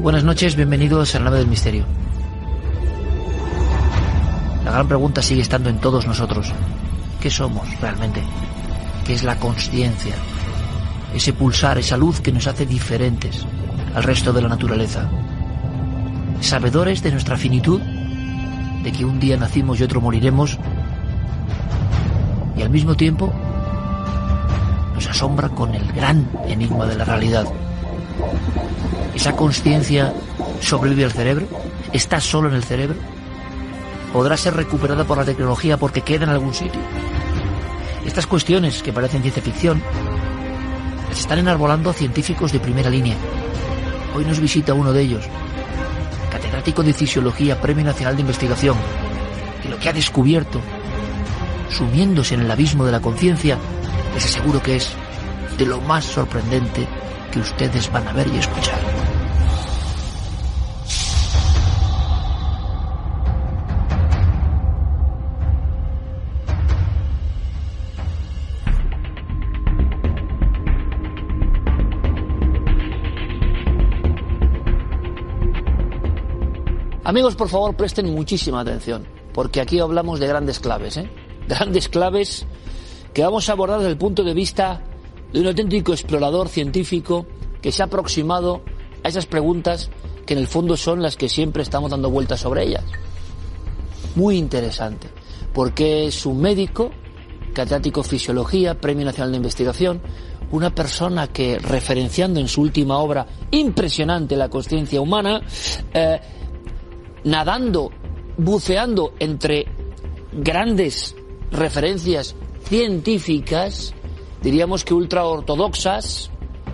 Buenas noches, bienvenidos a la nave del misterio. La gran pregunta sigue estando en todos nosotros. ¿Qué somos realmente? ¿Qué es la conciencia? Ese pulsar, esa luz que nos hace diferentes al resto de la naturaleza. Sabedores de nuestra finitud, de que un día nacimos y otro moriremos, y al mismo tiempo nos asombra con el gran enigma de la realidad. ¿Esa conciencia sobrevive al cerebro? ¿Está solo en el cerebro? ¿Podrá ser recuperada por la tecnología porque queda en algún sitio? Estas cuestiones, que parecen ciencia ficción, las están enarbolando científicos de primera línea. Hoy nos visita uno de ellos, catedrático de Fisiología, Premio Nacional de Investigación, y lo que ha descubierto, sumiéndose en el abismo de la conciencia, les aseguro que es de lo más sorprendente que ustedes van a ver y escuchar. Amigos, por favor, presten muchísima atención, porque aquí hablamos de grandes claves, ¿eh? Grandes claves que vamos a abordar desde el punto de vista de un auténtico explorador científico que se ha aproximado a esas preguntas que en el fondo son las que siempre estamos dando vueltas sobre ellas. Muy interesante, porque es un médico, catedrático fisiología, Premio Nacional de Investigación, una persona que, referenciando en su última obra impresionante la conciencia humana, eh, nadando, buceando entre grandes referencias científicas, diríamos que ultra ortodoxas,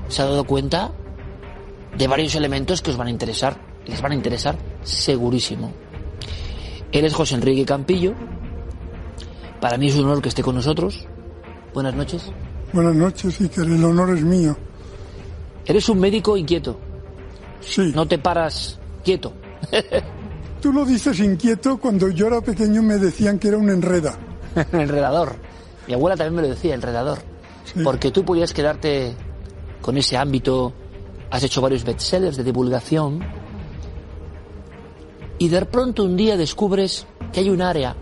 se ha dado cuenta de varios elementos que os van a interesar, les van a interesar segurísimo. Él es José Enrique Campillo. Para mí es un honor que esté con nosotros. Buenas noches. Buenas noches, Iker. El honor es mío. Eres un médico inquieto. Sí. No te paras quieto. Tú lo dices inquieto. Cuando yo era pequeño me decían que era un enreda. enredador. Mi abuela también me lo decía, enredador. Sí. Porque tú podías quedarte con ese ámbito, has hecho varios bestsellers de divulgación y de pronto un día descubres que hay un área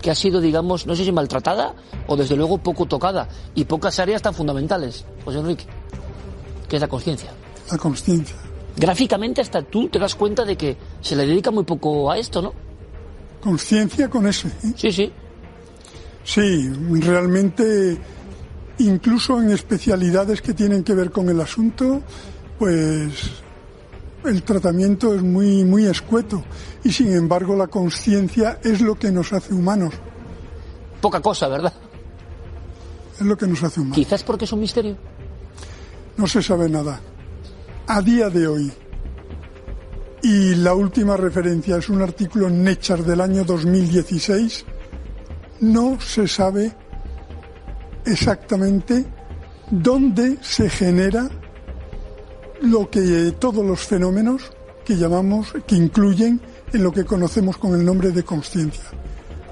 que ha sido, digamos, no sé si maltratada o desde luego poco tocada y pocas áreas tan fundamentales, José Enrique, que es la conciencia. La conciencia. Gráficamente hasta tú te das cuenta de que se le dedica muy poco a esto, ¿no? Conciencia con ese. ¿eh? Sí, sí. Sí, realmente, incluso en especialidades que tienen que ver con el asunto, pues el tratamiento es muy, muy escueto. Y sin embargo, la conciencia es lo que nos hace humanos. Poca cosa, ¿verdad? Es lo que nos hace humanos. Quizás porque es un misterio. No se sabe nada. A día de hoy. Y la última referencia es un artículo en Nature del año 2016. No se sabe exactamente dónde se genera lo que todos los fenómenos que llamamos, que incluyen en lo que conocemos con el nombre de conciencia.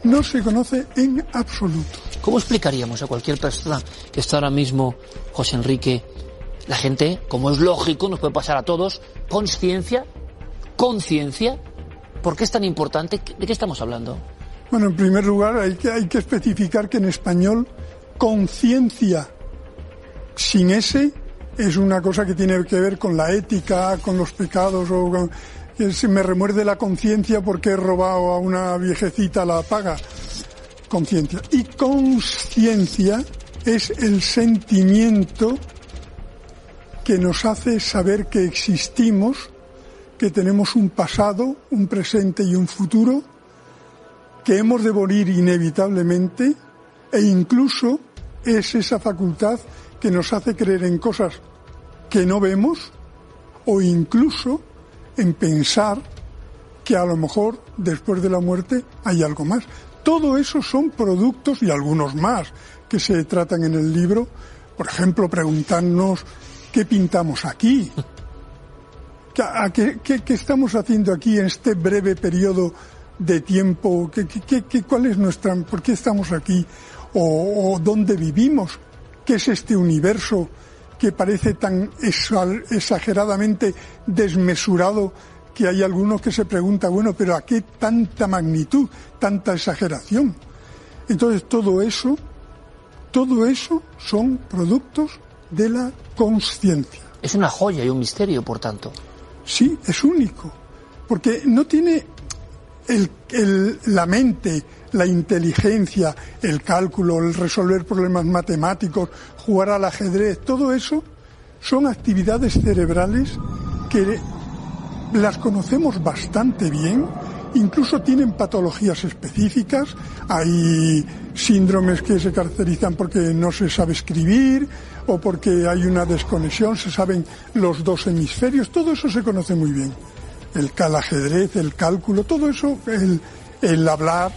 No se conoce en absoluto. ¿Cómo explicaríamos a cualquier persona que está ahora mismo, José Enrique, la gente, como es lógico, nos puede pasar a todos, conciencia, conciencia? ¿Por qué es tan importante? ¿De qué estamos hablando? Bueno, en primer lugar hay que, hay que especificar que en español conciencia sin ese es una cosa que tiene que ver con la ética, con los pecados o con, se me remuerde la conciencia porque he robado a una viejecita la paga. Conciencia. Y conciencia es el sentimiento que nos hace saber que existimos, que tenemos un pasado, un presente y un futuro, que hemos de morir inevitablemente e incluso es esa facultad que nos hace creer en cosas que no vemos o incluso en pensar que a lo mejor después de la muerte hay algo más. Todo eso son productos y algunos más que se tratan en el libro. Por ejemplo, preguntarnos qué pintamos aquí, ¿Qué, estamos haciendo aquí en este breve periodo de tiempo? ¿Qué, cuál es nuestra, ¿Por qué estamos aquí? ¿O, dónde vivimos? ¿Qué es este universo que parece tan exageradamente desmesurado que hay algunos que se preguntan, bueno, pero ¿a qué tanta magnitud, tanta exageración? Entonces todo eso, todo eso son productos de la conciencia. Es una joya y un misterio, por tanto. Sí, es único, porque no tiene la mente, la inteligencia, el cálculo, el resolver problemas matemáticos, jugar al ajedrez, todo eso son actividades cerebrales que las conocemos bastante bien, incluso tienen patologías específicas, hay síndromes que se caracterizan porque no se sabe escribir, o porque hay una desconexión, se saben los dos hemisferios, todo eso se conoce muy bien. El, ajedrez, el cálculo, todo eso, el, el hablar,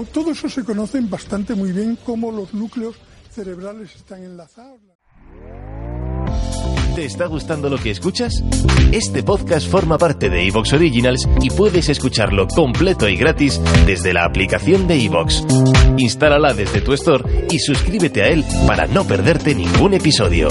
todo eso se conoce bastante muy bien cómo los núcleos cerebrales están enlazados. ¿Te está gustando lo que escuchas? Este podcast forma parte de Evox Originals y puedes escucharlo completo y gratis desde la aplicación de Evox. Instálala desde tu store y suscríbete a él para no perderte ningún episodio.